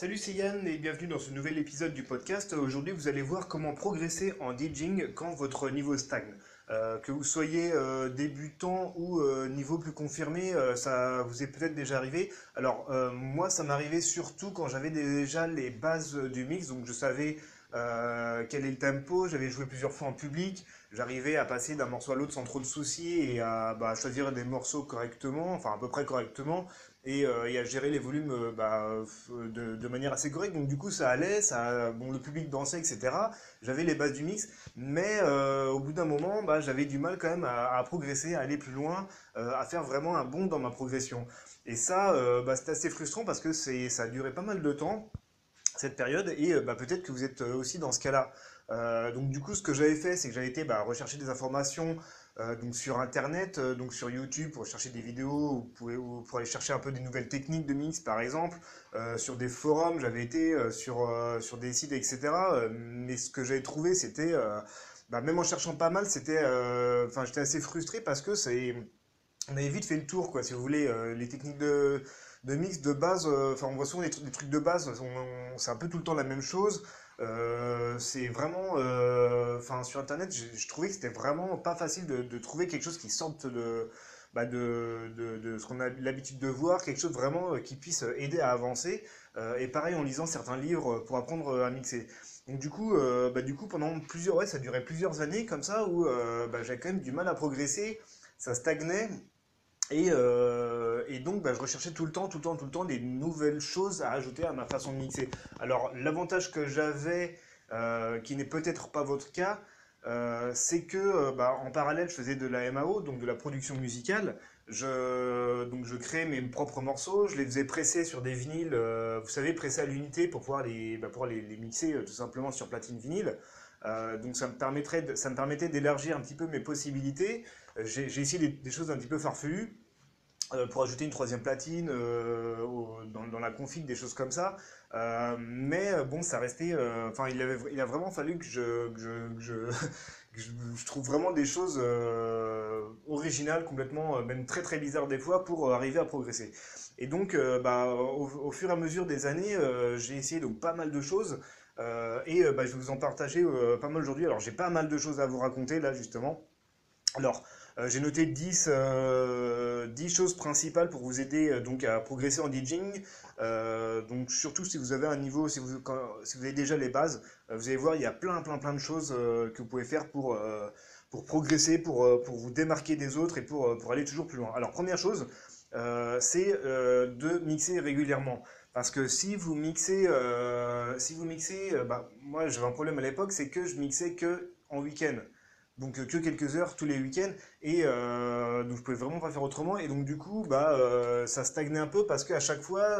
Salut, c'est Yann et bienvenue dans ce nouvel épisode du podcast. Aujourd'hui, vous allez voir comment progresser en DJing quand votre niveau stagne. Euh, que vous soyez euh, débutant ou euh, niveau plus confirmé, ça vous est peut-être déjà arrivé. Alors moi, ça m'arrivait surtout quand j'avais déjà les bases du mix, donc je savais quel est le tempo, j'avais joué plusieurs fois en public, j'arrivais à passer d'un morceau à l'autre sans trop de soucis et à bah, choisir des morceaux correctement, enfin à peu près correctement et, euh, et, à gérer les volumes euh, bah, de, de, manière assez correcte. Donc du coup ça allait, ça, bon, le public dansait, etc. J'avais les bases du mix, mais euh, au bout d'un moment, bah, j'avais du mal quand même à, progresser, à aller plus loin, à faire vraiment un bond dans ma progression. Et ça, bah, c'était assez frustrant parce que ça a duré pas mal de temps, cette période, et bah, peut-être que vous êtes aussi dans ce cas-là. donc du coup, ce que j'avais fait, c'est que j'avais été bah, rechercher des informations euh, donc sur internet, euh, donc sur YouTube pour chercher des vidéos ou pour, aller chercher un peu des nouvelles techniques de mix par exemple, euh, sur des forums, j'avais été sur, sur des sites etc. mais ce que j'avais trouvé c'était, bah, même en cherchant pas mal, c'était, enfin j'étais assez frustré parce que c'est, on avait vite fait le tour quoi, si vous voulez, les techniques de, de mix de base, enfin on voit souvent des, trucs de base, c'est un peu tout le temps la même chose. Euh, c'est vraiment, euh, enfin sur internet, je, trouvais que c'était vraiment pas facile de, trouver quelque chose qui sorte de, bah de, de, ce qu'on a l'habitude de voir, quelque chose vraiment euh, qui puisse aider à avancer. et pareil en lisant certains livres pour apprendre à mixer. Donc du coup, bah, du coup pendant plusieurs, ouais, ça durait plusieurs années comme ça où bah, j'avais quand même du mal à progresser, ça stagnait. Et, euh, et, donc, bah, je recherchais tout le temps, tout le temps, tout le temps des nouvelles choses à ajouter à ma façon de mixer. Alors, l'avantage que j'avais, euh, qui n'est peut-être pas votre cas, euh, c'est que bah, en parallèle, je faisais de la MAO, donc de la production musicale. Je, donc, je créais mes propres morceaux, je les faisais presser sur des vinyles, vous savez, presser à l'unité pour pouvoir les, bah, mixer tout simplement sur platine vinyle. donc, ça me, permettrait ça me permettait d'élargir un petit peu mes possibilités j'ai essayé des, choses un petit peu farfelues euh, pour ajouter une troisième platine euh, dans, la config, des choses comme ça. Euh, mais bon, ça restait. Enfin, il, a vraiment fallu que je, je, je, trouve vraiment des choses originales, complètement, même très très bizarres des fois, pour arriver à progresser. Et donc, bah, au, fur et à mesure des années, j'ai essayé donc pas mal de choses. et bah, je vais vous en partager pas mal aujourd'hui. Alors, j'ai pas mal de choses à vous raconter là, justement. Alors, j'ai noté 10, 10, euh, choses principales pour vous aider euh, donc à progresser en DJing. donc surtout si vous avez un niveau, si vous, si vous avez déjà les bases, vous allez voir il y a plein plein plein de choses que vous pouvez faire pour, pour progresser, pour, pour vous démarquer des autres et pour, pour aller toujours plus loin. Alors première chose, c'est de mixer régulièrement. Parce que si vous mixez, si vous mixez, bah, moi j'avais un problème à l'époque, c'est que je mixais que en week-end donc euh, que quelques heures tous les week-ends. Et euh, donc je pouvais vraiment pas faire autrement. Et donc du coup bah euh, ça stagnait un peu parce qu'à chaque fois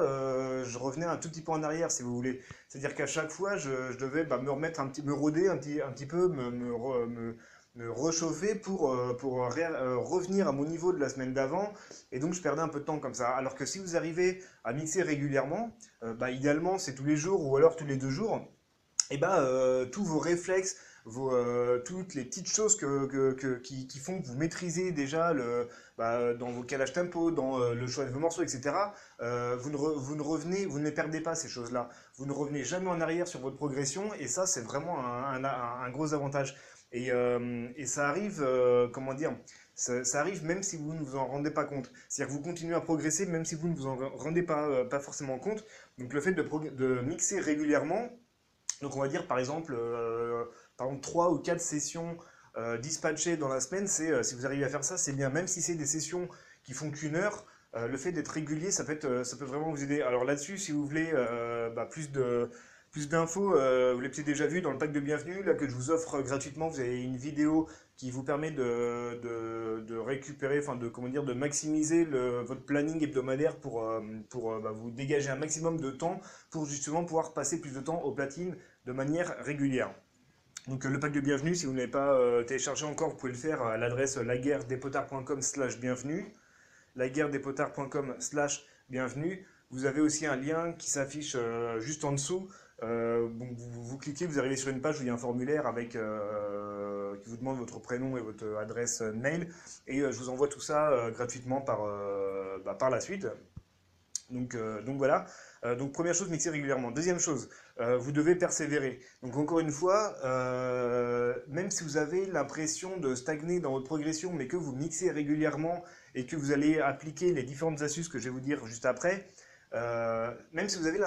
je revenais un tout petit peu en arrière si vous voulez. C'est à dire qu'à chaque fois je, je devais bah, me remettre un petit me rôder un petit un petit peu me, me, me, réchauffer pour pour revenir à mon niveau de la semaine d'avant. Et donc je perdais un peu de temps comme ça. Alors que si vous arrivez à mixer régulièrement bah idéalement c'est tous les jours ou alors tous les deux jours et bah tous vos réflexes euh, toutes les petites choses que, qui, font que vous maîtrisez déjà le, bah, dans vos calages tempo, dans euh, le choix de vos morceaux, etc. Euh, vous, ne vous ne revenez, vous ne les perdez pas ces choses-là. Vous ne revenez jamais en arrière sur votre progression et ça c'est vraiment un, gros avantage. Et, ça arrive, comment dire, ça, arrive même si vous ne vous en rendez pas compte. C'est-à-dire que vous continuez à progresser même si vous ne vous en rendez pas, pas forcément compte. Donc le fait de, de mixer régulièrement, donc on va dire par exemple par exemple 3 ou 4 sessions euh, dispatchées dans la semaine, euh, si vous arrivez à faire ça, c'est bien. Même si c'est des sessions qui font qu'une heure, euh, le fait d'être régulier, ça peut, vraiment vous aider. Alors là-dessus, si vous voulez bah, plus d'infos, vous l'avez peut-être déjà vu dans le pack de bienvenue, là que je vous offre gratuitement, vous avez une vidéo qui vous permet de, récupérer, enfin de comment dire, de maximiser votre planning hebdomadaire pour, pour bah, vous dégager un maximum de temps pour justement pouvoir passer plus de temps aux platines de manière régulière. Donc euh, le pack de bienvenue, si vous n'avez pas euh, téléchargé encore, vous pouvez le faire à l'adresse laguerredespotards.com slash bienvenue, laguerredespotards.com slash bienvenue. Vous avez aussi un lien qui s'affiche euh, juste en dessous. Euh, vous, cliquez, vous arrivez sur une page où il y a un formulaire avec euh, qui vous demande votre prénom et votre adresse mail. Et je vous envoie tout ça gratuitement par, bah, par la suite. Donc, donc voilà. donc première chose, mixer régulièrement. Deuxième chose, vous devez persévérer. Donc encore une fois, même si vous avez l'impression de stagner dans votre progression, mais que vous mixez régulièrement et que vous allez appliquer les différentes astuces que je vais vous dire juste après, même si vous avez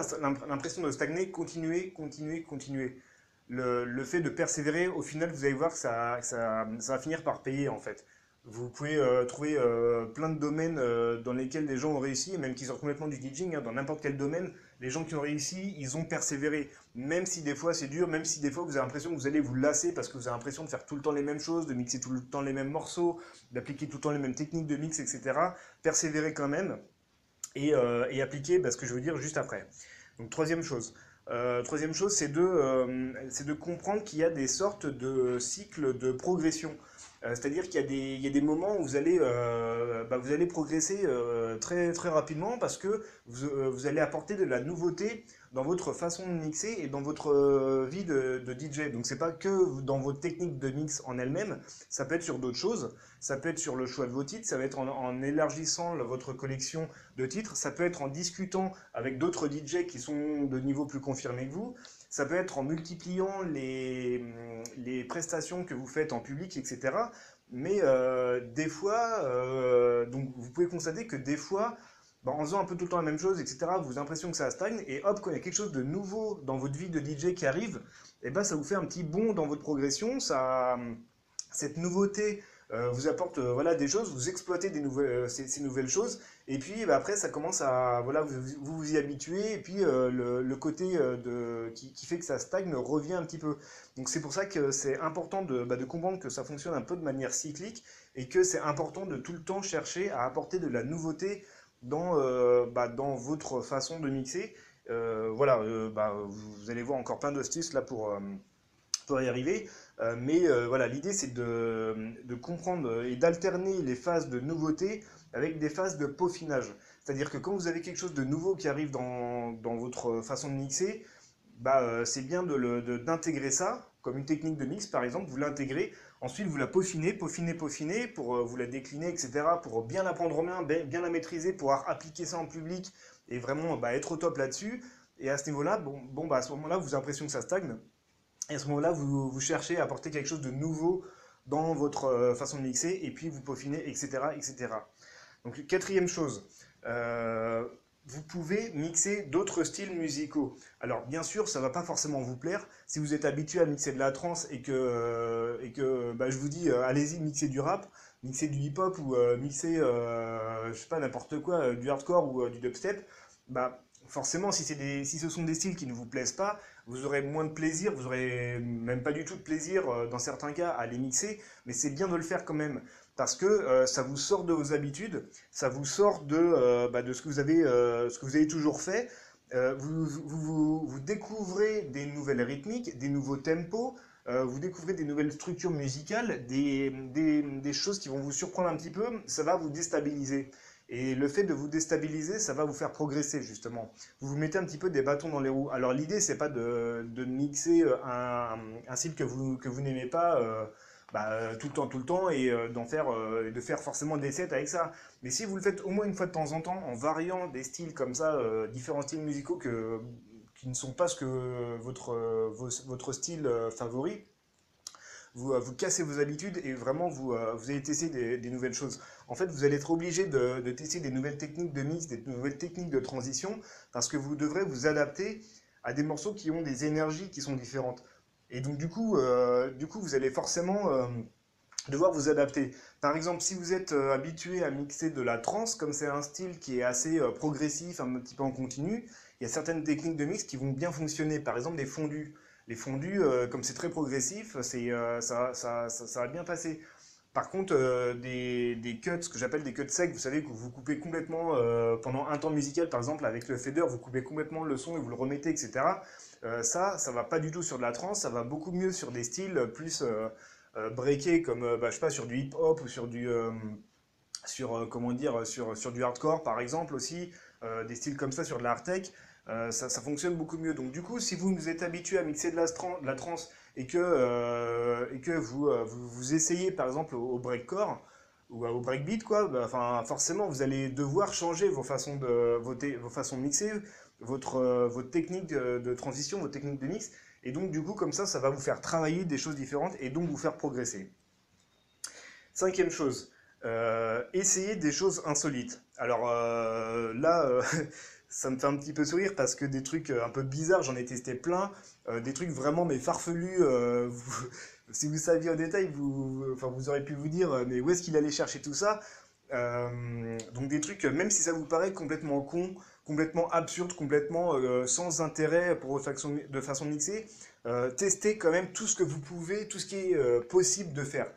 l'impression de stagner, continuez, continuez, continuez le, fait de persévérer, au final, vous allez voir que ça, ça, va finir par payer en fait. Vous pouvez euh, trouver euh, plein de domaines euh, dans lesquels les gens ont réussi, même qu'ils sortent complètement du DJing, hein, dans n'importe quel domaine, les gens qui ont réussi, ils ont persévéré. Même si des fois c'est dur, même si des fois vous avez l'impression que vous allez vous lasser parce que vous avez l'impression de faire tout le temps les mêmes choses, de mixer tout le temps les mêmes morceaux, d'appliquer tout le temps les mêmes techniques de mix, etc. Persévérez quand même et, et appliquez bah, ce que je veux dire juste après. Donc troisième chose, troisième chose, c'est de, de, comprendre qu'il y a des sortes de cycles de progression. Euh, c'est-à-dire qu'il y, a des moments où vous allez, bah, vous allez progresser très, très rapidement parce que vous, allez apporter de la nouveauté dans votre façon de mixer et dans votre euh, vie de, DJ. Donc c'est pas que dans votre technique de mix en elle-même, ça peut être sur d'autres choses, ça peut être sur le choix de vos titres, ça va être en, élargissant votre collection de titres, ça peut être en discutant avec d'autres DJ qui sont de niveau plus confirmé que vous, ça peut être en multipliant les, les prestations que vous faites en public, etc. Mais euh, des fois, euh, donc vous pouvez constater que des fois, bah, en faisant un peu tout le temps la même chose, etc., vous avez l'impression que ça stagne, et hop, quand il y a quelque chose de nouveau dans votre vie de DJ qui arrive, et ben, ça vous fait un petit bond dans votre progression, ça, cette nouveauté vous apporte euh, voilà, des choses, vous exploitez euh, ces, nouvelles choses, et puis bah, après ça commence à, voilà, vous vous, y habituez, et puis le, côté de, qui, fait que ça stagne revient un petit peu. Donc c'est pour ça que c'est important de, bah, de comprendre que ça fonctionne un peu de manière cyclique, et que c'est important de tout le temps chercher à apporter de la nouveauté dans, euh, bah, dans votre façon de mixer. Euh, voilà, euh, vous, allez voir encore plein d'astuces là pour, pour y arriver. Mais voilà, l'idée c'est de, de, comprendre et d'alterner les phases de nouveauté avec des phases de peaufinage. C'est-à-dire que quand vous avez quelque chose de nouveau qui arrive dans, dans votre façon de mixer, bah, c'est bien d'intégrer de, ça, comme une technique de mix par exemple, vous l'intégrez Ensuite, vous la peaufinez, peaufinez, peaufinez, pour euh, vous la décliner, etc., pour bien la prendre en main, bien la maîtriser, pouvoir appliquer ça en public et vraiment bah, être au top là-dessus. Et à ce niveau-là, bon, bon bah, à ce moment-là, vous avez l'impression que ça stagne. Et à ce moment-là, vous, cherchez à apporter quelque chose de nouveau dans votre euh, façon de mixer, et puis vous peaufinez, etc., etc. Donc, quatrième chose, euh, vous pouvez mixer d'autres styles musicaux. Alors bien sûr, ça va pas forcément vous plaire. Si vous êtes habitué à mixer de la trance et que, euh, et que bah, je vous dis, allez-y, mixer du rap, mixer du hip-hop ou euh, mixer, je sais pas, n'importe quoi, du hardcore ou du dubstep, bah forcément, si, des, si ce sont des styles qui ne vous plaisent pas, vous aurez moins de plaisir, vous aurez même pas du tout de plaisir dans certains cas à les mixer, mais c'est bien de le faire quand même parce que euh, ça vous sort de vos habitudes, ça vous sort de, euh, bah, de ce, que vous avez, euh, ce que vous avez toujours fait. Vous, vous, vous, découvrez des nouvelles rythmiques, des nouveaux tempos, vous découvrez des nouvelles structures musicales, des, des, des, choses qui vont vous surprendre un petit peu, ça va vous déstabiliser. Et le fait de vous déstabiliser, ça va vous faire progresser justement. Vous vous mettez un petit peu des bâtons dans les roues. Alors l'idée, c'est pas de, de, mixer un, un, style que vous, que vous n'aimez pas bah, euh, tout le temps, tout le temps, et euh, d'en faire, euh, de faire forcément des sets avec ça. Mais si vous le faites au moins une fois de temps en temps, en variant des styles comme ça, différents styles musicaux que, qui ne sont pas ce que votre, votre style favori, vous, vous cassez vos habitudes et vraiment vous, vous allez tester des, nouvelles choses. En fait, vous allez être obligé de, tester des nouvelles techniques de mix, des nouvelles techniques de transition, parce que vous devrez vous adapter à des morceaux qui ont des énergies qui sont différentes. Et donc du coup, euh, du coup vous allez forcément euh, devoir vous adapter. Par exemple, si vous êtes euh, habitué à mixer de la trance, comme c'est un style qui est assez progressif, un petit peu en continu, il y a certaines techniques de mix qui vont bien fonctionner. Par exemple, les fondus. Les fondus, comme c'est très progressif, ça, ça, ça, va bien passer. Par contre, des, des, cuts, ce que j'appelle des cuts secs, vous savez que vous coupez complètement pendant un temps musical, par exemple avec le fader, vous coupez complètement le son et vous le remettez, etc. Euh, ça, ça va pas du tout sur de la trance, ça va beaucoup mieux sur des styles plus euh, euh, breakés comme, bah, je sais pas, sur du hip-hop ou sur du, sur, comment dire, sur, sur du hardcore par exemple aussi, des styles comme ça sur de l'art tech. Ça, ça, fonctionne beaucoup mieux. Donc du coup, si vous vous êtes habitué à mixer de la, de trance et que, et que vous, essayez par exemple au, breakcore, ou au breakbeat, quoi, bah, forcément, vous allez devoir changer vos façons de, vos, vos façons de mixer, votre, euh, technique de, transition, votre technique de mix. Et donc, du coup, comme ça, ça va vous faire travailler des choses différentes et donc vous faire progresser. Cinquième chose, euh, essayez des choses insolites. Alors euh, là, ça me fait un petit peu sourire parce que des trucs un peu bizarres, j'en ai testé plein. des trucs vraiment mais farfelus. si vous saviez en détail, vous, enfin, vous auriez pu vous dire, mais où est-ce qu'il allait chercher tout ça Donc des trucs, même si ça vous paraît complètement con, complètement absurde, complètement euh, sans intérêt pour façon, de façon mixée, euh, testez quand même tout ce que vous pouvez, tout ce qui est euh, possible de faire.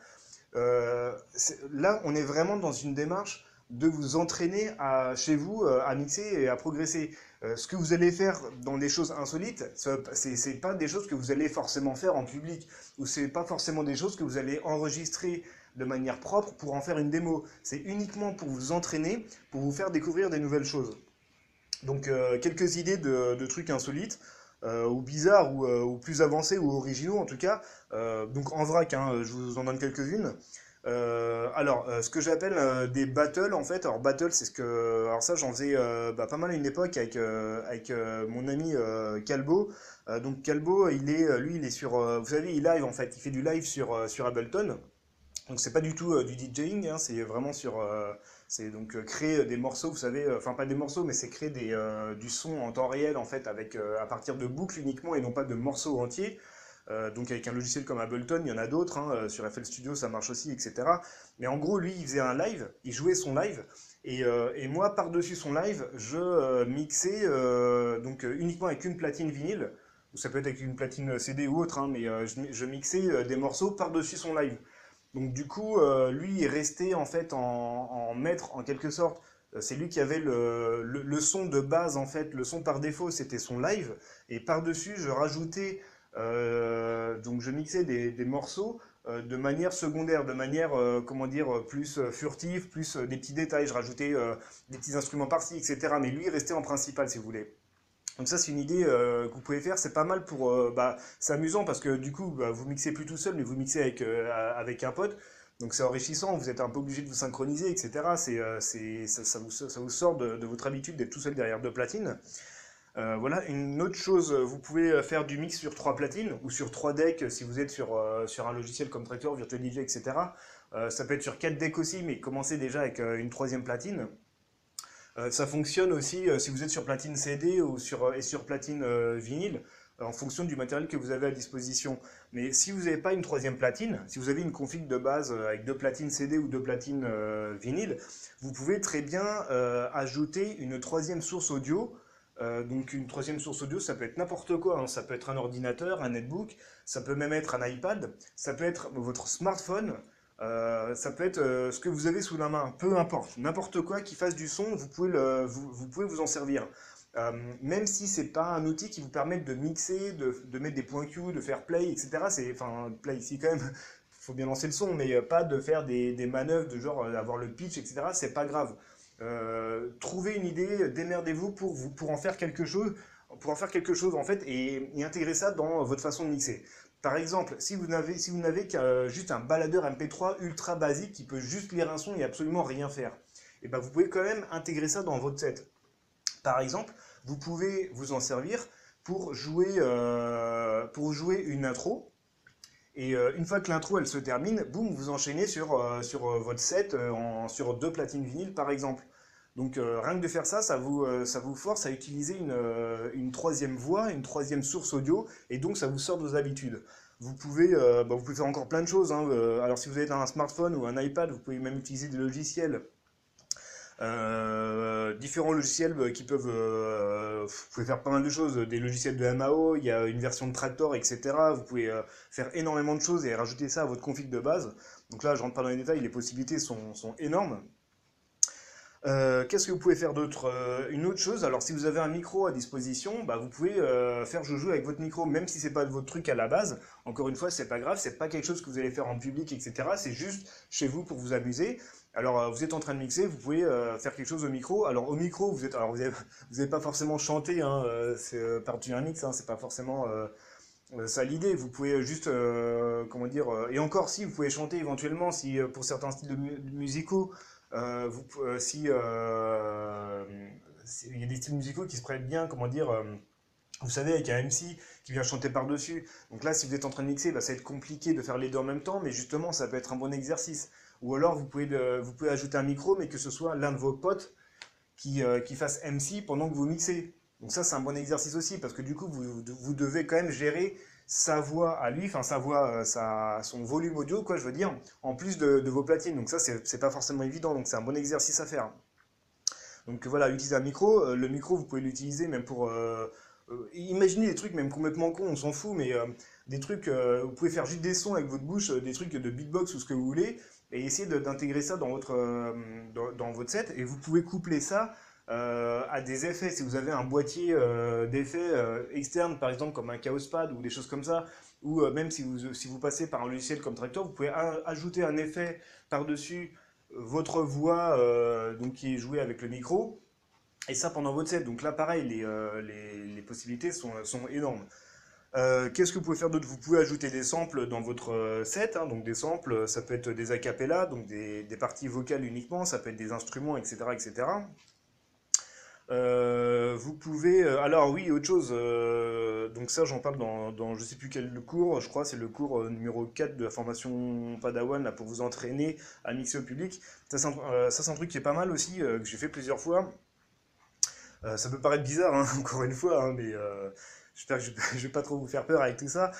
là, on est vraiment dans une démarche de vous entraîner à, chez vous à mixer et à progresser. ce que vous allez faire dans des choses insolites, ce n'est pas des choses que vous allez forcément faire en public, ou c'est pas forcément des choses que vous allez enregistrer de manière propre pour en faire une démo. C'est uniquement pour vous entraîner, pour vous faire découvrir des nouvelles choses. Donc euh, quelques idées de, trucs insolites, euh, ou bizarres, euh, ou, plus avancés, ou originaux en tout cas. donc en vrac, hein, je vous en donne quelques-unes. Alors, ce que j'appelle des battles, en fait, alors battle, c'est ce que, alors ça, j'en faisais bah, pas mal à une époque avec avec mon ami Calbo. donc Calbo, il est, lui, il est sur, vous savez, il live en fait, il fait du live sur sur Ableton. Donc c'est pas du tout du DJing, hein, c'est vraiment sur c'est donc euh, créer des morceaux, vous savez, euh, enfin pas des morceaux, mais c'est créer des, euh, du son en temps réel en fait, avec à partir de boucles uniquement et non pas de morceaux entiers. Donc avec un logiciel comme Ableton, il y en a d'autres, hein, sur FL Studio ça marche aussi, etc. Mais en gros, lui, il faisait un live, il jouait son live, et, et moi, par-dessus son live, je mixais donc uniquement avec une platine vinyle, ou ça peut être avec une platine CD ou autre, hein, mais je, mixais des morceaux par-dessus son live. Donc du coup, euh, lui est resté en fait en, maître en quelque sorte. Euh, c'est lui qui avait le, son de base en fait, le son par défaut c'était son live. Et par-dessus, je rajoutais, euh, donc je mixais des, morceaux de manière secondaire, de manière, comment dire, plus furtive, plus des petits détails. Je rajoutais des petits instruments par-ci, etc. Mais lui restait en principal si vous voulez. Donc ça c'est une idée euh, que vous pouvez faire, c'est pas mal pour... Euh, bah, c'est amusant parce que du coup bah, vous mixez plus tout seul mais vous mixez avec, euh, avec un pote. Donc c'est enrichissant, vous êtes un peu obligé de vous synchroniser, etc. C'est, ça, ça, vous, ça, vous, sort de votre habitude d'être tout seul derrière deux platines. Voilà, une autre chose, vous pouvez faire du mix sur trois platines ou sur trois decks si vous êtes sur, sur un logiciel comme Tractor, Virtual DJ, etc. ça peut être sur quatre decks aussi, mais commencez déjà avec une troisième platine. Euh, ça fonctionne aussi euh, si vous êtes sur platine CD ou sur, euh, et sur platine vinyle, en fonction du matériel que vous avez à disposition. Mais si vous n'avez pas une troisième platine, si vous avez une config de base avec deux platines CD ou deux platines vinyle, vous pouvez très bien ajouter une troisième source audio. Donc une troisième source audio, ça peut être n'importe quoi. Hein. Ça peut être un ordinateur, un netbook, ça peut même être un iPad, ça peut être votre smartphone. Euh, ça peut être euh, ce que vous avez sous la main, peu importe, n'importe quoi qui fasse du son, vous pouvez, vous, pouvez vous en servir. Euh, même si c'est pas un outil qui vous permet de mixer, de, mettre des points Q, de faire play, etc. C'est, enfin, play ici quand même, faut bien lancer le son, mais pas de faire des, des manœuvres de genre avoir le pitch, etc. C'est pas grave. Trouvez une idée, démerdez-vous pour, pour en faire quelque chose, pour en faire quelque chose en fait, et, intégrer ça dans votre façon de mixer. Par exemple, si vous n'avez si vous juste un baladeur MP3 ultra basique qui peut juste lire un son et absolument rien faire, et eh ben vous pouvez quand même intégrer ça dans votre set. Par exemple, vous pouvez vous en servir pour jouer, euh, pour jouer une intro. Et euh, une fois que l'intro elle se termine, boum, vous enchaînez sur, euh, sur votre set sur deux platines vinyles par exemple. Donc rien que de faire ça, ça vous, ça vous force à utiliser une, une, troisième voix, une troisième source audio, et donc ça vous sort de vos habitudes. Vous pouvez, bah, vous pouvez faire encore plein de choses. Hein. alors si vous avez un smartphone ou un iPad, vous pouvez même utiliser des logiciels. Différents logiciels qui peuvent, vous pouvez faire pas mal de choses, des logiciels de MAO, il y a une version de Tractor, etc. Vous pouvez faire énormément de choses et rajouter ça à votre config de base. Donc là, je rentre pas dans les détails, les possibilités sont, sont énormes. Euh, qu'est-ce que vous pouvez faire d'autre? Euh, Une autre chose, alors si vous avez un micro à disposition, bah, vous pouvez euh, faire joujou avec votre micro, même si c'est pas votre truc à la base. Encore une fois, c'est pas grave, c'est pas quelque chose que vous allez faire en public, etc. C'est juste chez vous pour vous amuser. Alors vous êtes en train de mixer, vous pouvez faire quelque chose au micro. Alors au micro, vous êtes, alors vous n'avez pas forcément chanté, hein, c'est par un mix, hein, c'est pas forcément ça l'idée. Vous pouvez juste, comment dire, et encore si, vous pouvez chanter éventuellement, si pour certains styles musicaux, vous, si il y a des styles musicaux qui se prêtent bien, comment dire, vous savez, avec un MC qui vient chanter par-dessus. Donc là, si vous êtes en train de mixer, bah, ça va être compliqué de faire les deux en même temps, mais justement, ça peut être un bon exercice. Ou alors, vous pouvez, vous pouvez ajouter un micro, mais que ce soit l'un de vos potes qui, euh, qui fasse MC pendant que vous mixez. Donc ça, c'est un bon exercice aussi, parce que du coup, vous, vous devez quand même gérer sa voix à lui, enfin sa voix, euh, son volume audio, quoi, je veux dire, en plus de, vos platines. Donc ça, c'est pas forcément évident, donc c'est un bon exercice à faire. Donc voilà, utiliser un micro. Euh, le micro, vous pouvez l'utiliser même pour imaginez des trucs même complètement cons, on s'en fout, mais des trucs, vous pouvez faire juste des sons avec votre bouche, des trucs de beatbox ou ce que vous voulez, et essayer d'intégrer ça dans votre, dans, votre set, et vous pouvez coupler ça à des effets. Si vous avez un boîtier d'effets externe, par exemple comme un Chaos Pad ou des choses comme ça, ou même si vous, si vous passez par un logiciel comme Tractor, vous pouvez ajouter un effet par-dessus votre voix donc qui est jouée avec le micro, et ça pendant votre set. Donc là, pareil, les, euh, les, possibilités sont, sont énormes. Euh, qu'est-ce que vous pouvez faire d'autre? Vous pouvez ajouter des samples dans votre euh, set. Hein. donc des samples, ça peut être des acapellas, donc des, parties vocales uniquement, ça peut être des instruments, etc. etc. vous pouvez... alors oui, autre chose, donc ça j'en parle dans, dans je sais plus quel cours, je crois c'est le cours numéro 4 de la formation Padawan là, pour vous entraîner à mixer au public. Ça c'est un, truc qui est pas mal aussi, que j'ai fait plusieurs fois. Euh, ça peut paraître bizarre, hein, encore une fois, hein, mais euh, je ne vais pas trop vous faire peur avec tout ça.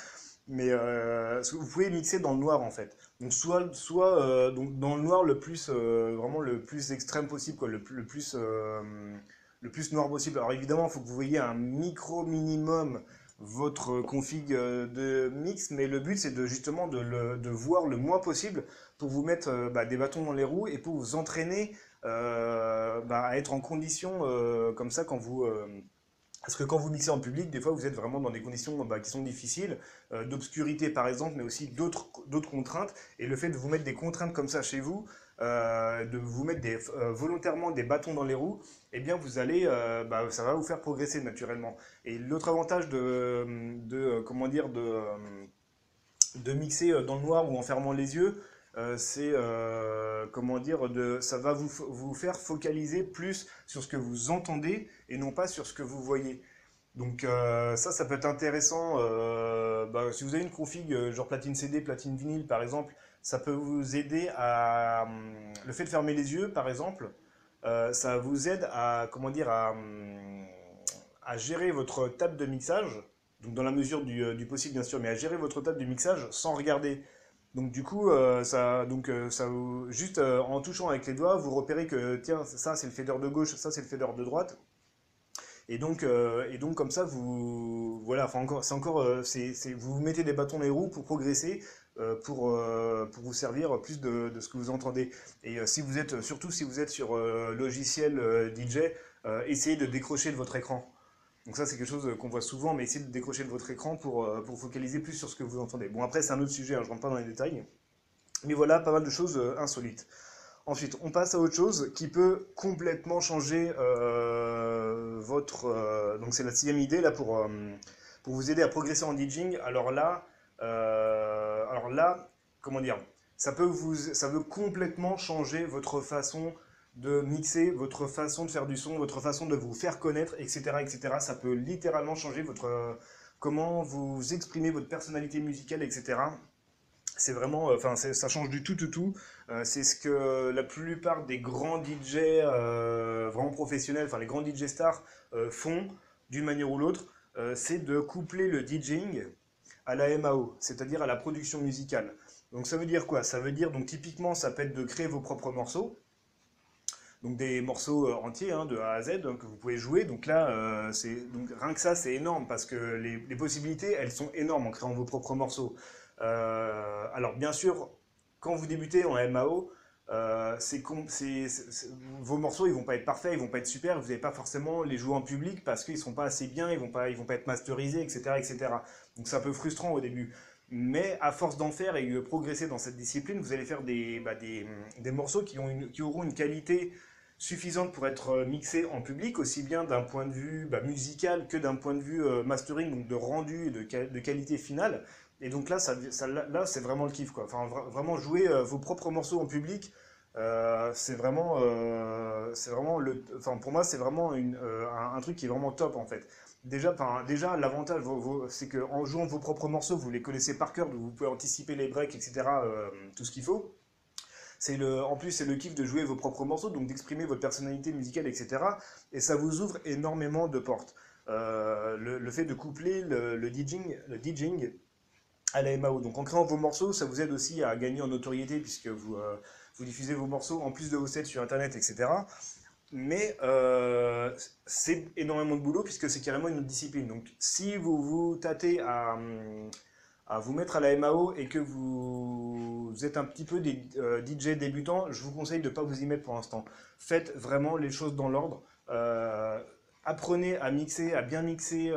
Mais euh, vous pouvez mixer dans le noir en fait. Donc soit, soit donc dans le noir le plus vraiment le plus extrême possible, quoi, le, le plus le plus noir possible. Alors évidemment, il faut que vous voyez un micro minimum votre config de mix, mais le but c'est de justement de, le, de, voir le moins possible pour vous mettre bah, des bâtons dans les roues et pour vous entraîner euh, bah, à être en condition euh, comme ça quand vous... Euh, parce que quand vous mixez en public, des fois vous êtes vraiment dans des conditions bah, qui sont difficiles, d'obscurité par exemple, mais aussi d'autres contraintes. Et le fait de vous mettre des contraintes comme ça chez vous, de vous mettre des, volontairement des bâtons dans les roues, eh bien vous allez, bah, ça va vous faire progresser naturellement. Et l'autre avantage de, comment dire, de, mixer dans le noir ou en fermant les yeux, euh, c'est euh, comment dire ça va vous faire focaliser plus sur ce que vous entendez et non pas sur ce que vous voyez. Donc euh, ça, ça peut être intéressant. Bah, si vous avez une config genre platine CD, platine vinyle par exemple, ça peut vous aider à le fait de fermer les yeux par exemple, ça vous aide à comment dire à, à gérer votre table de mixage. Donc dans la mesure du, du possible bien sûr, mais à gérer votre table de mixage sans regarder. Donc du coup, euh, ça, donc, euh, ça, juste euh, en touchant avec les doigts, vous repérez que tiens, ça c'est le fader de gauche, ça c'est le fader de droite. Et donc, et donc comme ça, vous, voilà, c'est encore, c'est, vous mettez des bâtons dans les roues pour progresser, pour, pour vous servir plus de, de, ce que vous entendez. Et si vous êtes, surtout si vous êtes sur logiciel DJ, essayez de décrocher de votre écran. Donc ça, c'est quelque chose qu'on voit souvent, mais essayez de décrocher de votre écran pour, euh, pour focaliser plus sur ce que vous entendez. Bon, après, c'est un autre sujet, hein, je rentre pas dans les détails. Mais voilà, pas mal de choses euh, insolites. Ensuite, on passe à autre chose qui peut complètement changer euh, votre... donc c'est la sixième idée, là, pour, pour vous aider à progresser en DJing. Alors là, alors là, comment dire ça peut, vous, ça veut complètement changer votre façon de mixer votre façon de faire du son, votre façon de vous faire connaître, etc. etc. Ça peut littéralement changer votre comment vous exprimez votre personnalité musicale, etc. C'est vraiment, euh, enfin, ça change du tout, tout, tout. Euh, c'est ce que la plupart des grands DJ euh, vraiment professionnels, enfin les grands DJ stars font d'une manière ou l'autre. c'est de coupler le DJing à la MAO, c'est-à-dire à la production musicale. Donc ça veut dire quoi? Ça veut dire, donc typiquement, ça peut être de créer vos propres morceaux, donc des morceaux entiers hein, de A à Z hein, que vous pouvez jouer. Donc là, euh, donc rien que ça, c'est énorme parce que les, possibilités, elles sont énormes en créant vos propres morceaux. Euh, alors bien sûr, quand vous débutez en MAO, vos morceaux ils vont pas être parfaits, ils vont pas être super, vous n'allez pas forcément les jouer en public parce qu'ils sont pas assez bien, ils vont pas, ils vont pas être masterisés, etc., etc. Donc c'est un peu frustrant au début. Mais à force d'en faire et de progresser dans cette discipline, vous allez faire des, bah, morceaux qui, ont qui auront une qualité suffisante pour être mixée en public, aussi bien d'un point de vue bah, musical que d'un point de vue mastering, donc de rendu et de qualité finale. Et donc là, ça, là, c'est vraiment le kiff, quoi. Enfin, vraiment jouer vos propres morceaux en public, c'est vraiment, c'est vraiment le, enfin pour moi, c'est vraiment une, un, truc qui est vraiment top en fait. Déjà, déjà l'avantage, c'est qu'en jouant vos propres morceaux, vous les connaissez par cœur, donc vous pouvez anticiper les breaks, etc., euh, tout ce qu'il faut. Le, en plus, c'est le kiff de jouer vos propres morceaux, donc d'exprimer votre personnalité musicale, etc. Et ça vous ouvre énormément de portes. Euh, le, fait de coupler le, le, DJing, le DJing à la MAO. Donc en créant vos morceaux, ça vous aide aussi à gagner en notoriété, puisque vous, euh, vous diffusez vos morceaux en plus de vos sets sur Internet, etc mais euh, c'est énormément de boulot puisque c'est carrément une discipline. Donc si vous vous tâtez à, à, vous mettre à la MAO et que vous, êtes un petit peu des euh, DJ débutants, je vous conseille de ne pas vous y mettre pour l'instant. Faites vraiment les choses dans l'ordre. Apprenez à mixer, à bien mixer,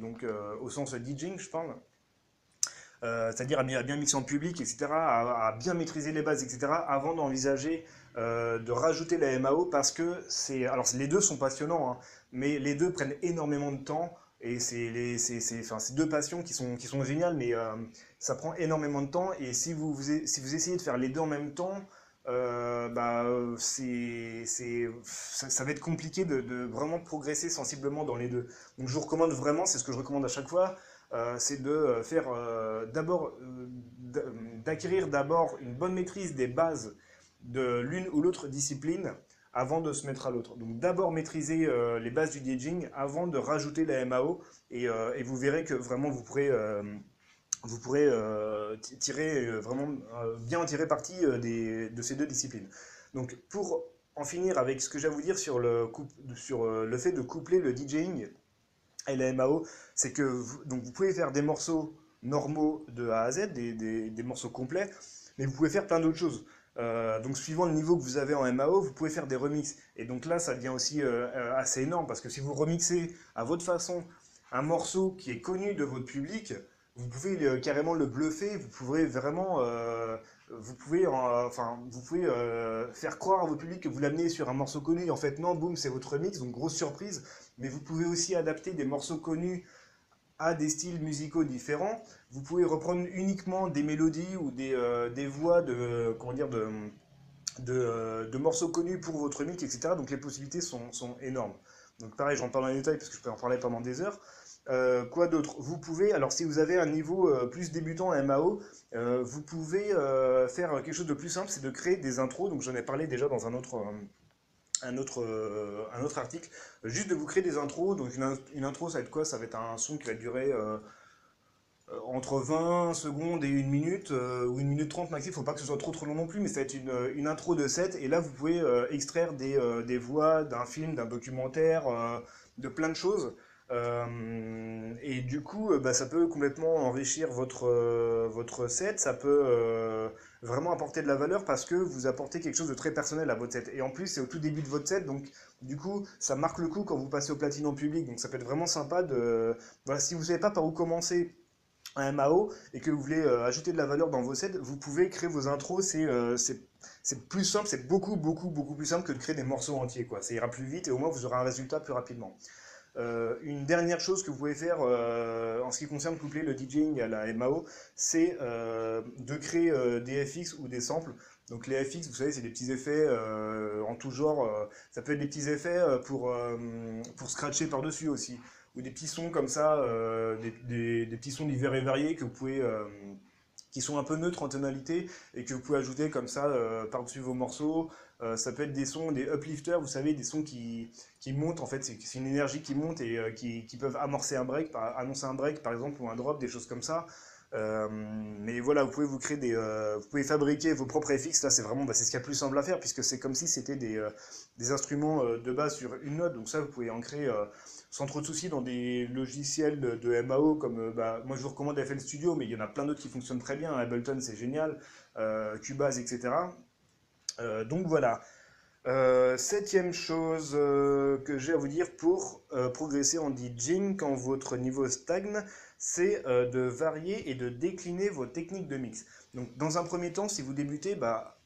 donc au sens DJing, je parle. C'est-à-dire à bien mixer en public, etc., à, bien maîtriser les bases, etc., avant d'envisager euh, de rajouter la MAO parce que c'est... Alors les deux sont passionnants, hein, mais les deux prennent énormément de temps et c'est deux passions qui sont, qui sont géniales, mais euh, ça prend énormément de temps et si vous, si vous essayez de faire les deux en même temps, euh, bah, ça, ça, va être compliqué de, de, vraiment progresser sensiblement dans les deux. Donc je vous recommande vraiment, c'est ce que je recommande à chaque fois, c'est de faire d'abord, d'acquérir d'abord une bonne maîtrise des bases de l'une ou l'autre discipline avant de se mettre à l'autre. Donc d'abord maîtriser euh, les bases du DJing avant de rajouter la MAO euh, et, vous verrez que vraiment vous pourrez, euh, vous pourrez tirer vraiment bien en tirer parti de ces deux disciplines. Donc pour en finir avec ce que j'ai à vous dire sur le, sur le fait de coupler le DJing et la MAO, c'est que vous, donc vous pouvez faire des morceaux normaux de A à Z, des, des morceaux complets, mais vous pouvez faire plein d'autres choses. Euh, donc suivant le niveau que vous avez en MAO, vous pouvez faire des remixes. Et donc là, ça devient aussi euh, euh, assez énorme, parce que si vous remixez à votre façon un morceau qui est connu de votre public, vous pouvez carrément le bluffer, vous pouvez vraiment... vous pouvez, enfin, vous pouvez faire croire à votre public que vous l'amenez sur un morceau connu, en fait non, boum, c'est votre remix, donc grosse surprise. Mais vous pouvez aussi adapter des morceaux connus à des styles musicaux différents. Vous pouvez reprendre uniquement des mélodies ou des, euh, des voix de, comment dire, de, de, euh, de, morceaux connus pour votre mix, etc. Donc les possibilités sont, sont énormes. Donc pareil, j'en parle en détail parce que je peux en parler pendant des heures. Euh, quoi d'autre? Vous pouvez, alors si vous avez un niveau plus débutant en MAO, vous pouvez faire quelque chose de plus simple, c'est de créer des intros. Donc j'en ai parlé déjà dans un autre, un autre, euh, un autre article, juste de vous créer des intros. Donc une, intro, ça va être quoi? Ça va être un son qui va durer euh, euh, entre 20 secondes et une minute, ou une minute 30 maxi, il ne faut pas que ce soit trop trop long non plus, mais ça va être une, une intro de set, et là vous pouvez extraire des, des voix d'un film, d'un documentaire, de plein de choses. Euh, et du coup, euh, bah, ça peut complètement enrichir votre, euh, votre set, ça peut vraiment apporter de la valeur parce que vous apportez quelque chose de très personnel à votre set. Et en plus, c'est au tout début de votre set, donc du coup, ça marque le coup quand vous passez au platine en public. Donc ça peut être vraiment sympa de... Voilà, si vous ne savez pas par où commencer un MAO et que vous voulez ajouter de la valeur dans vos sets, vous pouvez créer vos intros, c'est plus simple, c'est beaucoup, beaucoup, beaucoup plus simple que de créer des morceaux entiers. Quoi. Ça ira plus vite et au moins vous aurez un résultat plus rapidement. Euh, une dernière chose que vous pouvez faire euh, en ce qui concerne coupler le DJing à la MAO, c'est euh, de créer des FX ou des samples. Donc les FX, vous savez, c'est des petits effets en tout genre. ça peut être des petits effets pour, scratcher par-dessus aussi. Ou des petits sons comme ça, des, petits sons divers et variés que vous qui sont un peu neutres en tonalité et que vous pouvez ajouter comme ça par-dessus vos morceaux. Euh, ça peut être des sons, des uplifters, vous savez, des sons qui, qui montent, en fait, c'est une énergie qui monte et euh, qui, qui, peuvent amorcer un break, annoncer un break par exemple, ou un drop, des choses comme ça. Euh, mais voilà, vous pouvez vous créer des, vous pouvez fabriquer vos propres FX. Là, c'est vraiment, bah, c'est ce qu'il y a plus simple à faire puisque c'est comme si c'était des, des, instruments de base sur une note. Donc ça, vous pouvez en créer sans trop de soucis dans des logiciels de, MAO comme, bah, moi je vous recommande FL Studio, mais il y en a plein d'autres qui fonctionnent très bien. Ableton, c'est génial, Cubase, etc. Euh, donc voilà. Euh, septième chose euh, que j'ai à vous dire pour progresser en DJing quand votre niveau stagne, c'est de varier et de décliner vos techniques de mix. Donc dans un premier temps, si vous débutez, bah,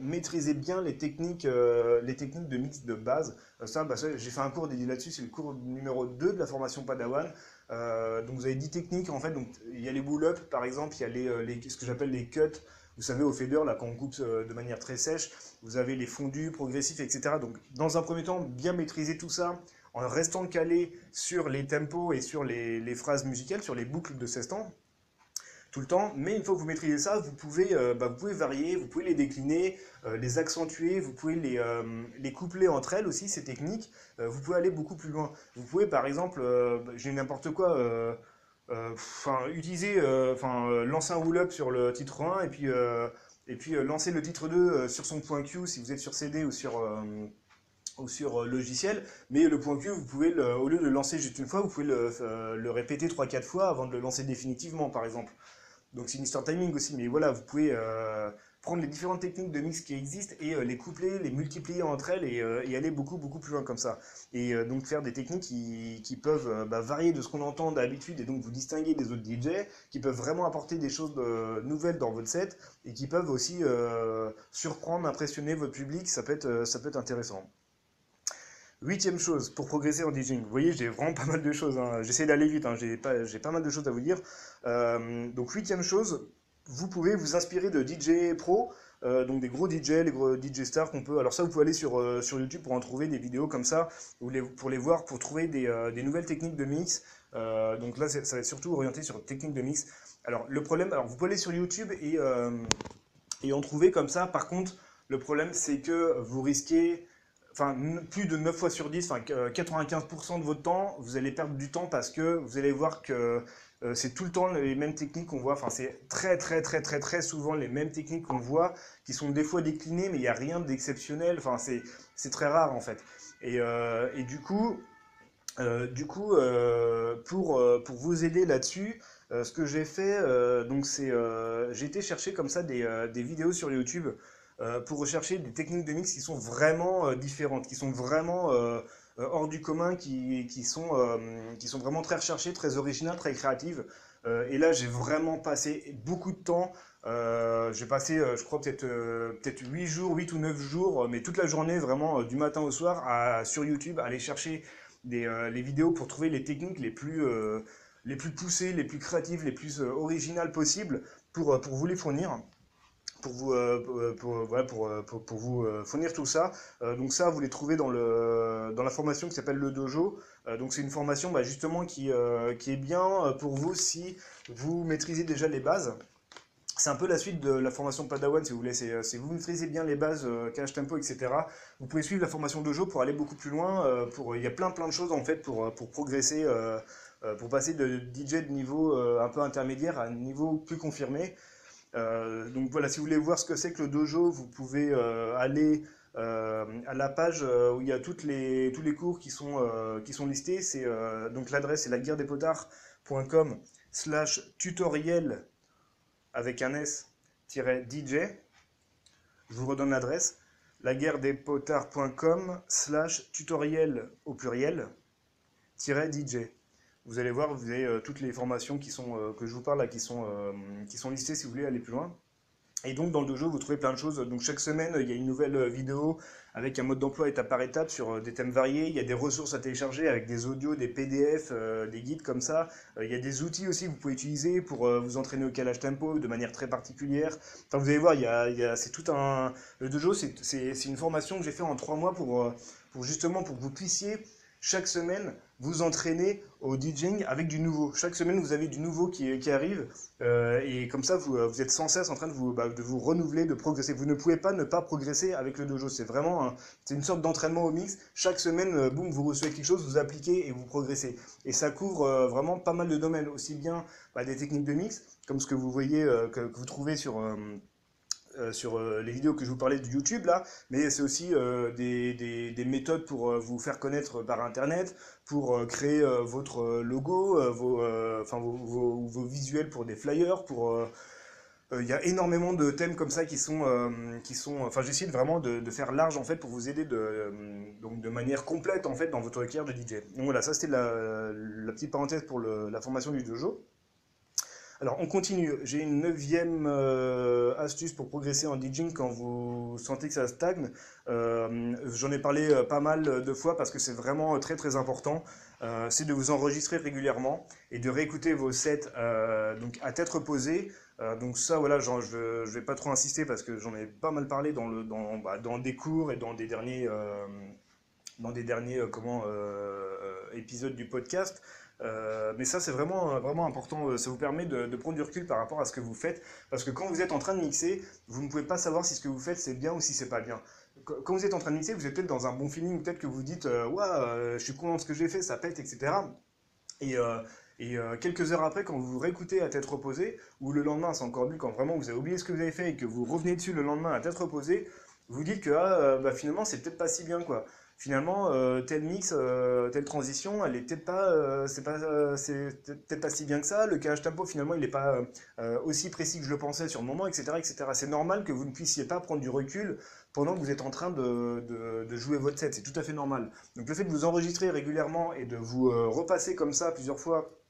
maîtrisez bien les techniques, les techniques de mix de base. ça, bah, j'ai fait un cours dédié là-dessus, c'est le cours numéro 2 de la formation Padawan. donc vous avez 10 techniques en fait, donc il y a les bull-up par exemple, il y a les ce que j'appelle les cuts, vous savez, au fader, là, quand on coupe de manière très sèche, vous avez les fondus, progressifs, etc. Donc, dans un premier temps, bien maîtriser tout ça, en restant calé sur les tempos et sur les, phrases musicales, sur les boucles de 16 temps, tout le temps. Mais une fois que vous maîtrisez ça, vous pouvez, euh, bah, vous pouvez varier, vous pouvez les décliner, euh, les accentuer, vous pouvez les, euh, les coupler entre elles aussi, ces techniques. vous pouvez aller beaucoup plus loin. Vous pouvez, par exemple, j'ai n'importe quoi, enfin utiliser, enfin lancer un roll-up sur le titre 1 et puis, et puis lancer le titre 2 sur son point Q si vous êtes sur CD ou sur ou sur euh, logiciel, mais le point Q, vous pouvez, au lieu de le lancer juste une fois, vous pouvez le, euh, répéter 3-4 fois avant de le lancer définitivement, par exemple. Donc c'est une histoire timing aussi, mais voilà, vous pouvez euh, prendre les différentes techniques de mix qui existent et les coupler, les multiplier entre elles et, aller beaucoup beaucoup plus loin comme ça. Et donc faire des techniques qui, peuvent bah, varier de ce qu'on entend d'habitude et donc vous distinguer des autres DJ, qui peuvent vraiment apporter des choses nouvelles dans votre set et qui peuvent aussi surprendre, impressionner votre public, ça peut être, ça peut être intéressant. Huitième chose, pour progresser en DJing. Vous voyez, j'ai vraiment pas mal de choses. Hein. J'essaie d'aller vite, hein. j'ai pas, pas, mal de choses à vous dire. Euh, donc, huitième chose, vous pouvez vous inspirer de DJ pro, euh, donc des gros DJ, les gros DJ stars qu'on peut. Alors, ça, vous pouvez aller sur, euh, sur YouTube pour en trouver des vidéos comme ça, pour les voir, pour trouver des, des nouvelles techniques de mix. donc là, ça va être surtout orienté sur techniques de mix. Alors, le problème, alors vous pouvez aller sur YouTube et, et en trouver comme ça. Par contre, le problème, c'est que vous risquez enfin plus de 9 fois sur 10, enfin 95% de votre temps, vous allez perdre du temps parce que vous allez voir que euh, c'est tout le temps les mêmes techniques qu'on voit, enfin c'est très très très très très souvent les mêmes techniques qu'on voit, qui sont des fois déclinées, mais il n'y a rien d'exceptionnel, enfin c'est très rare en fait. Et, euh, et du coup, euh, du coup pour, pour vous aider là-dessus, ce que j'ai fait, donc c'est j'ai été chercher comme ça des, des vidéos sur YouTube pour rechercher des techniques de mix qui sont vraiment différentes, qui sont vraiment hors du commun, qui, qui sont, vraiment très recherchées, très originales, très créatives. et là, j'ai vraiment passé beaucoup de temps. j'ai passé, je crois, peut-être peut-être 8 jours, 8 ou 9 jours, mais toute la journée, vraiment, du matin au soir, sur YouTube, aller chercher des, les vidéos pour trouver les techniques les plus, les plus poussées, les plus créatives, les plus originales possibles pour, pour vous les fournir pour vous, euh, euh, pour, voilà, pour, euh, pour, pour, vous fournir tout ça. donc ça, vous les trouvez dans, le, dans la formation qui s'appelle le dojo. donc c'est une formation bah, justement qui, qui est bien pour vous si vous maîtrisez déjà les bases. C'est un peu la suite de la formation Padawan, si vous voulez. Si vous maîtrisez bien les bases, cache tempo, etc., vous pouvez suivre la formation dojo pour aller beaucoup plus loin. pour, il y a plein plein de choses en fait pour, pour progresser, pour passer de DJ de niveau un peu intermédiaire à un niveau plus confirmé. Euh, donc voilà, si vous voulez voir ce que c'est que le dojo, vous pouvez euh, aller euh, à la page où il y a les, tous les cours qui sont, qui sont listés. C'est, donc l'adresse est laguerredespotards.com slash tutoriel avec un S-DJ. Je vous redonne l'adresse laguerredespotards.com slash tutoriel au pluriel DJ vous allez voir, vous avez euh, toutes les formations qui sont, euh, que je vous parle là, qui sont, euh, qui sont listées si vous voulez aller plus loin. Et donc dans le dojo, vous trouvez plein de choses. Donc chaque semaine, il y a une nouvelle vidéo avec un mode d'emploi étape par étape sur des thèmes variés. Il y a des ressources à télécharger avec des audios, des PDF, des guides comme ça. il y a des outils aussi que vous pouvez utiliser pour vous entraîner au calage tempo de manière très particulière. Enfin, vous allez voir, il y a, c'est tout un... Le dojo, c'est une formation que j'ai fait en trois mois pour, pour justement pour que vous puissiez chaque semaine vous entraîner au DJing avec du nouveau. Chaque semaine, vous avez du nouveau qui, arrive euh, et comme ça, vous, vous, êtes sans cesse en train de vous, bah, de vous renouveler, de progresser. Vous ne pouvez pas ne pas progresser avec le dojo. C'est vraiment une sorte d'entraînement au mix. Chaque semaine, euh, boum, vous recevez quelque chose, vous appliquez et vous progressez. Et ça couvre euh, vraiment pas mal de domaines, aussi bien bah, des techniques de mix, comme ce que vous voyez, que, vous trouvez sur euh, sur euh, les vidéos que je vous parlais de YouTube là, mais c'est aussi euh, des, des, méthodes pour vous faire connaître par internet, pour créer votre logo, vos, vos, vos, visuels pour des flyers, pour il y a énormément de thèmes comme ça qui sont, qui sont enfin j'essaie vraiment de, faire large en fait pour vous aider de, donc de manière complète en fait dans votre carrière de DJ. Donc voilà, ça c'était la, petite parenthèse pour la formation du dojo. Alors on continue. J'ai une neuvième euh, astuce pour progresser en DJing quand vous sentez que ça stagne. Euh, J'en ai parlé euh, pas mal de fois parce que c'est vraiment très très important. C'est de vous enregistrer régulièrement et de réécouter vos sets donc à tête reposée. Donc ça voilà, je ne vais pas trop insister parce que j'en ai pas mal parlé dans, le, dans, bah, dans des cours et dans des derniers, dans des derniers comment, épisodes du podcast. Euh, mais ça, c'est vraiment, vraiment important. Ça vous permet de, prendre du recul par rapport à ce que vous faites. Parce que quand vous êtes en train de mixer, vous ne pouvez pas savoir si ce que vous faites c'est bien ou si c'est pas bien. Quand vous êtes en train de mixer, vous êtes peut-être dans un bon feeling, peut-être que vous dites euh, Ouais, euh, je suis content de ce que j'ai fait, ça pète, etc. Et, euh, euh, quelques heures après, quand vous vous réécoutez à tête reposée, ou le lendemain, c'est encore mieux, quand vraiment vous avez oublié ce que vous avez fait et que vous revenez dessus le lendemain à tête reposée, vous dites que ah, bah, finalement, c'est peut-être pas si bien, quoi finalement euh, tel mix, euh, telle transition, elle est peut-être pas, euh, c'est pas, c'est peut-être pas si bien que ça. Le cache tempo finalement il n'est pas aussi précis que je le pensais sur le moment, etc., etc. C'est normal que vous ne puissiez pas prendre du recul pendant que vous êtes en train de, de jouer votre set. C'est tout à fait normal. Donc le fait de vous enregistrer régulièrement et de vous repasser comme ça plusieurs fois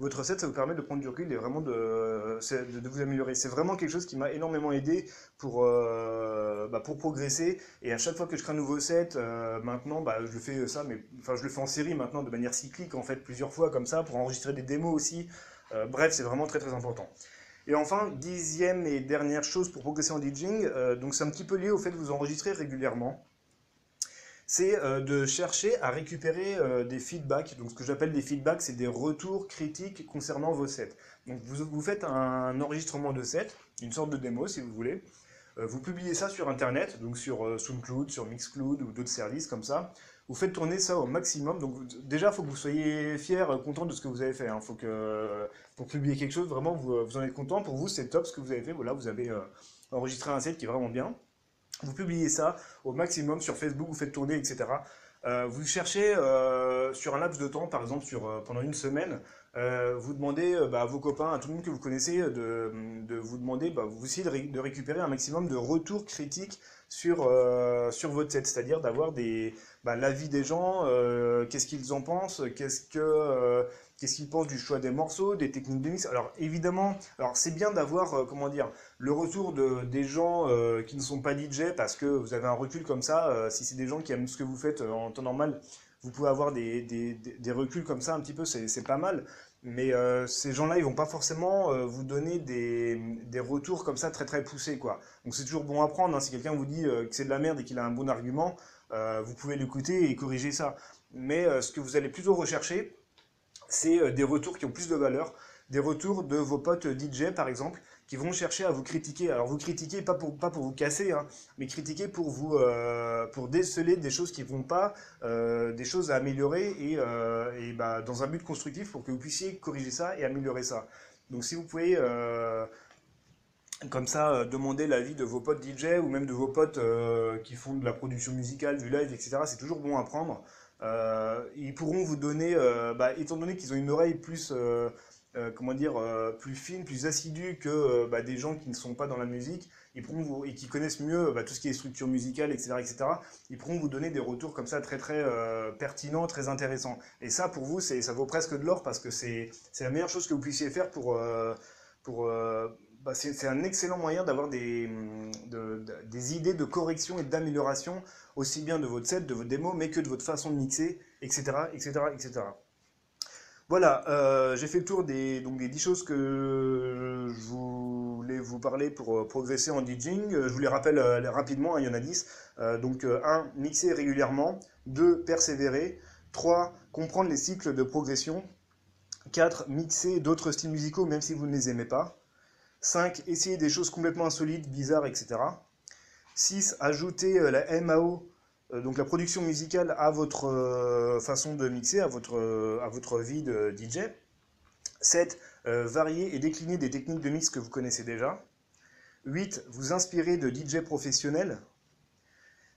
votre recette, ça vous permet de prendre du recul et vraiment de, de, vous améliorer. C'est vraiment quelque chose qui m'a énormément aidé pour, euh, bah, pour progresser. Et à chaque fois que je crée un nouveau set, euh, maintenant, bah, je le fais ça, mais enfin, je le fais en série maintenant de manière cyclique, en fait, plusieurs fois comme ça, pour enregistrer des démos aussi. Euh, bref, c'est vraiment très très important. Et enfin, dixième et dernière chose pour progresser en DJing, donc c'est un petit peu lié au fait de vous enregistrer régulièrement c'est euh, de chercher à récupérer euh, des feedbacks. Donc ce que j'appelle des feedbacks, c'est des retours critiques concernant vos sets. Donc vous, vous faites un enregistrement de set, une sorte de démo si vous voulez. Euh, vous publiez ça sur Internet, donc sur SoundCloud, sur Mixcloud ou d'autres services comme ça. Vous faites tourner ça au maximum. Donc déjà, il faut que vous soyez fier, content de ce que vous avez fait. Hein. Faut que pour publier quelque chose, vraiment, vous, vous en êtes content. Pour vous, c'est top ce que vous avez fait. Voilà, vous avez enregistré un set qui est vraiment bien. Vous publiez ça au maximum sur Facebook, vous faites tourner, etc. Euh, vous cherchez euh, sur un laps de temps, par exemple sur, euh, pendant une semaine, vous demandez bah, à vos copains, à tout le monde que vous connaissez, de, vous demander, bah, vous essayez de, récupérer un maximum de retours critiques sur, euh, sur votre set, c'est-à-dire d'avoir des bah, l'avis des gens, qu'est-ce qu'ils en pensent, qu'est-ce que qu'est-ce qu'ils pensent du choix des morceaux, des techniques de mix. Alors évidemment, alors c'est bien d'avoir, euh, comment dire, le retour de, des gens euh, qui ne sont pas DJ parce que vous avez un recul comme ça. Euh, si c'est des gens qui aiment ce que vous faites en temps normal, vous pouvez avoir des, des, des reculs comme ça un petit peu, c'est pas mal. Mais euh, ces gens-là, ils vont pas forcément euh, vous donner des, retours comme ça très très poussés, quoi. Donc c'est toujours bon à prendre. Hein. Si quelqu'un vous dit euh, que c'est de la merde et qu'il a un bon argument, vous pouvez l'écouter et corriger ça. Mais ce que vous allez plutôt rechercher, c'est des retours qui ont plus de valeur, des retours de vos potes DJ par exemple, qui vont chercher à vous critiquer. Alors vous critiquez pas pour, pas pour vous casser, hein, mais critiquer pour vous euh, pour déceler des choses qui vont pas, euh, des choses à améliorer et, euh, et bah, dans un but constructif pour que vous puissiez corriger ça et améliorer ça. Donc si vous pouvez comme ça demander l'avis de vos potes DJ ou même de vos potes qui font de la production musicale, du live, etc., c'est toujours bon à prendre. Ils pourront vous donner, bah, étant donné qu'ils ont une oreille plus, euh, euh comment dire, euh, plus fine, plus assidue que bah, des gens qui ne sont pas dans la musique, et qui connaissent mieux bah, tout ce qui est structure musicale, etc., etc., ils pourront vous donner des retours comme ça très très pertinents, très intéressants. Et ça, pour vous, ça vaut presque de l'or parce que c'est la meilleure chose que vous puissiez faire pour, bah, c'est un excellent moyen d'avoir de, des idées de correction et d'amélioration, aussi bien de votre set, de votre démo, mais que de votre façon de mixer, etc. etc., etc. Voilà, euh, j'ai fait le tour des, donc des 10 choses que je voulais vous parler pour euh, progresser en DJing. Je vous les rappelle euh, rapidement, hein, il y en a 10. Euh, donc 1. Mixer régulièrement. 2. Persévérer. 3. Comprendre les cycles de progression. 4. Mixer d'autres styles musicaux même si vous ne les aimez pas. 5. Essayer des choses complètement insolites, bizarres, etc. 6. Ajouter euh, la MAO, euh, donc la production musicale, à votre euh, façon de mixer, à votre, votre vie de DJ. 7. Varier et décliner des techniques de mix que vous connaissez déjà. 8. Vous inspirer de DJ professionnels.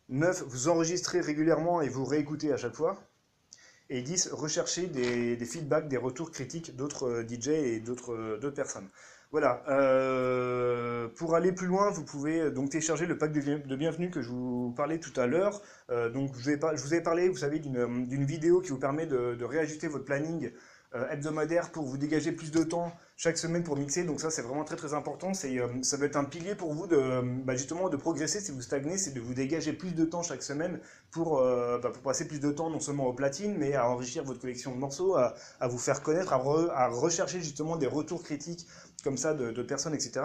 9. Vous enregistrer régulièrement et vous réécouter à chaque fois. Et 10. Rechercher des, des feedbacks, des retours critiques d'autres DJ et d'autres personnes. Voilà. Euh, pour aller plus loin, vous pouvez euh, donc télécharger le pack de, bienvenue que je vous parlais tout à l'heure. Euh, donc je, vous ai parlé, vous savez, d'une vidéo qui vous permet de réajuster votre planning hebdomadaire pour vous dégager plus de temps chaque semaine pour mixer. Donc ça, c'est vraiment très très important. C'est, ça va être un pilier pour vous de bah, justement de progresser si vous stagnez, c'est de vous dégager plus de temps chaque semaine pour, bah, pour passer plus de temps non seulement aux platines, mais à enrichir votre collection de morceaux, à, vous faire connaître, à, rechercher justement des retours critiques comme ça de, personnes, etc.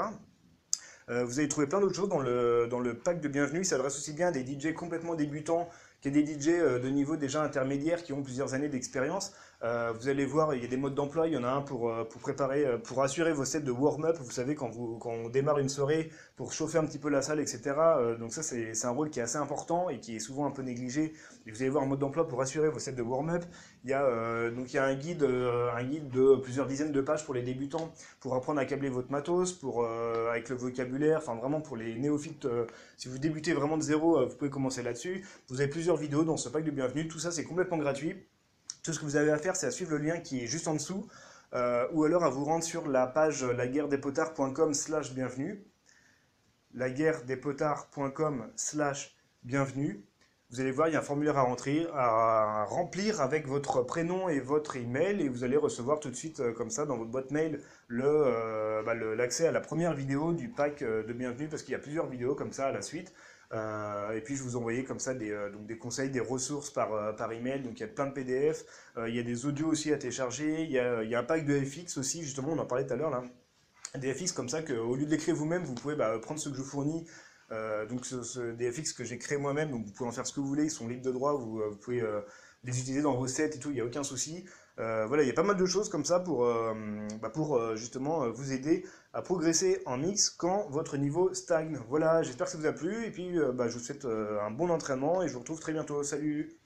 Euh, vous allez trouver plein d'autres choses dans le, dans le pack de bienvenue. Il s'adresse aussi bien à des DJ complètement débutants qu'à des DJ euh, de niveau déjà intermédiaire qui ont plusieurs années d'expérience. Euh, vous allez voir, il y a des modes d'emploi. Il y en a un pour, euh, préparer, euh, pour assurer vos sets de warm-up. Vous savez, quand, vous, quand on démarre une soirée, pour chauffer un petit peu la salle, etc. donc ça, c'est un rôle qui est assez important et qui est souvent un peu négligé. Et vous allez voir un mode d'emploi pour assurer vos sets de warm-up. Il y a donc il y a un guide, un guide de plusieurs dizaines de pages pour les débutants, pour apprendre à câbler votre matos, pour avec le vocabulaire, enfin vraiment pour les néophytes. si vous débutez vraiment de zéro, vous pouvez commencer là-dessus. Vous avez plusieurs vidéos dans ce pack de bienvenue. Tout ça, c'est complètement gratuit. Tout ce que vous avez à faire, c'est à suivre le lien qui est juste en dessous, euh, ou alors à vous rendre sur la page laguerredespotards.com slash bienvenue, laguerredespotards.com slash bienvenue. Vous allez voir, il y a un formulaire à remplir, à remplir avec votre prénom et votre email, et vous allez recevoir tout de suite, euh, comme ça, dans votre boîte mail, euh, bah, l'accès à la première vidéo du pack de bienvenue, parce qu'il y a plusieurs vidéos comme ça à la suite. Euh, et puis je vous envoyais comme ça des, euh, donc des conseils, des ressources par, euh, par email. Donc il y a plein de PDF, il y a des audios aussi à télécharger, il y a, il y a un pack de FX aussi, justement, on en parlait tout à l'heure là. Des FX comme ça qu'au lieu de l'écrire vous-même, vous pouvez bah, prendre ce que je fournis. donc ce, des FX que j'ai créé moi-même, donc vous pouvez en faire ce que vous voulez, ils sont libres de droit, vous, vous pouvez les utiliser dans vos sets et tout, il n'y a aucun souci. Euh, voilà, il y a pas mal de choses comme ça pour, euh, bah euh, justement vous aider à progresser en mix quand votre niveau stagne. Voilà, j'espère que ça vous a plu et puis bah, je vous souhaite un bon entraînement et je vous retrouve très bientôt. Salut